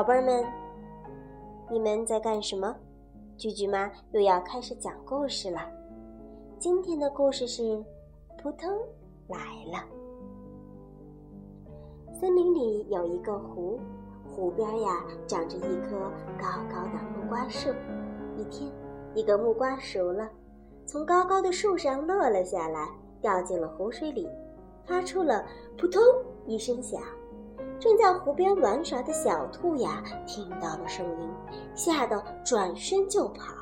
宝贝儿们，你们在干什么？句句妈又要开始讲故事了。今天的故事是《扑通来了》。森林里有一个湖，湖边呀长着一棵高高的木瓜树。一天，一个木瓜熟了，从高高的树上落了下来，掉进了湖水里，发出了“扑通”一声响。正在湖边玩耍的小兔呀，听到了声音，吓得转身就跑。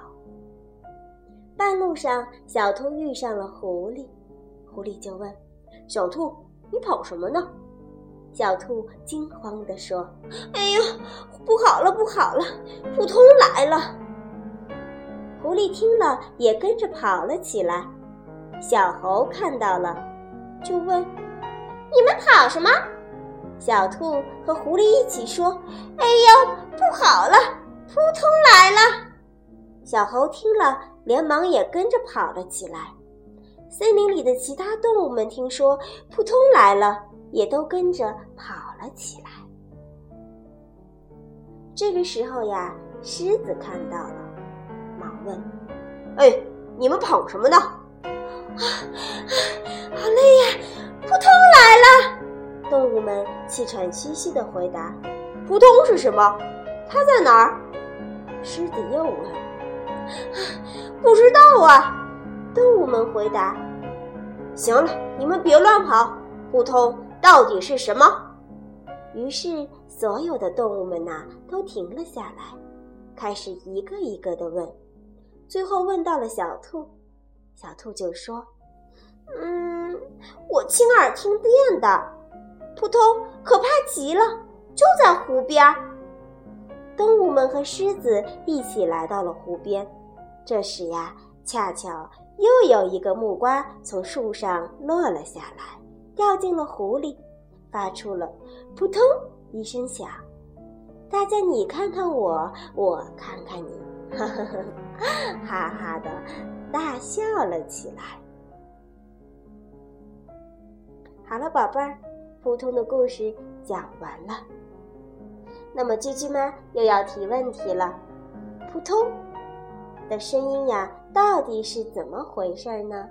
半路上，小兔遇上了狐狸，狐狸就问：“小兔，你跑什么呢？”小兔惊慌地说：“哎呦，不好了，不好了，扑通来了！”狐狸听了，也跟着跑了起来。小猴看到了，就问：“你们跑什么？”小兔和狐狸一起说：“哎呦，不好了，扑通来了！”小猴听了，连忙也跟着跑了起来。森林里的其他动物们听说扑通来了，也都跟着跑了起来。这个时候呀，狮子看到了，忙问：“哎，你们跑什么呢？”“啊，啊们气喘吁吁地回答：“扑通是什么？它在哪儿？”狮子又问：“不知道啊。”动物们回答：“行了，你们别乱跑。扑通到底是什么？”于是，所有的动物们呐都停了下来，开始一个一个的问。最后问到了小兔，小兔就说：“嗯，我亲耳听见的。”扑通，可怕极了！就在湖边。动物们和狮子一起来到了湖边。这时呀，恰巧又有一个木瓜从树上落了下来，掉进了湖里，发出了“扑通”一声响。大家你看看我，我看看你，哈哈哈，哈哈的大笑了起来。好了，宝贝儿。扑通的故事讲完了，那么鸡鸡妈又要提问题了：扑通的声音呀，到底是怎么回事呢？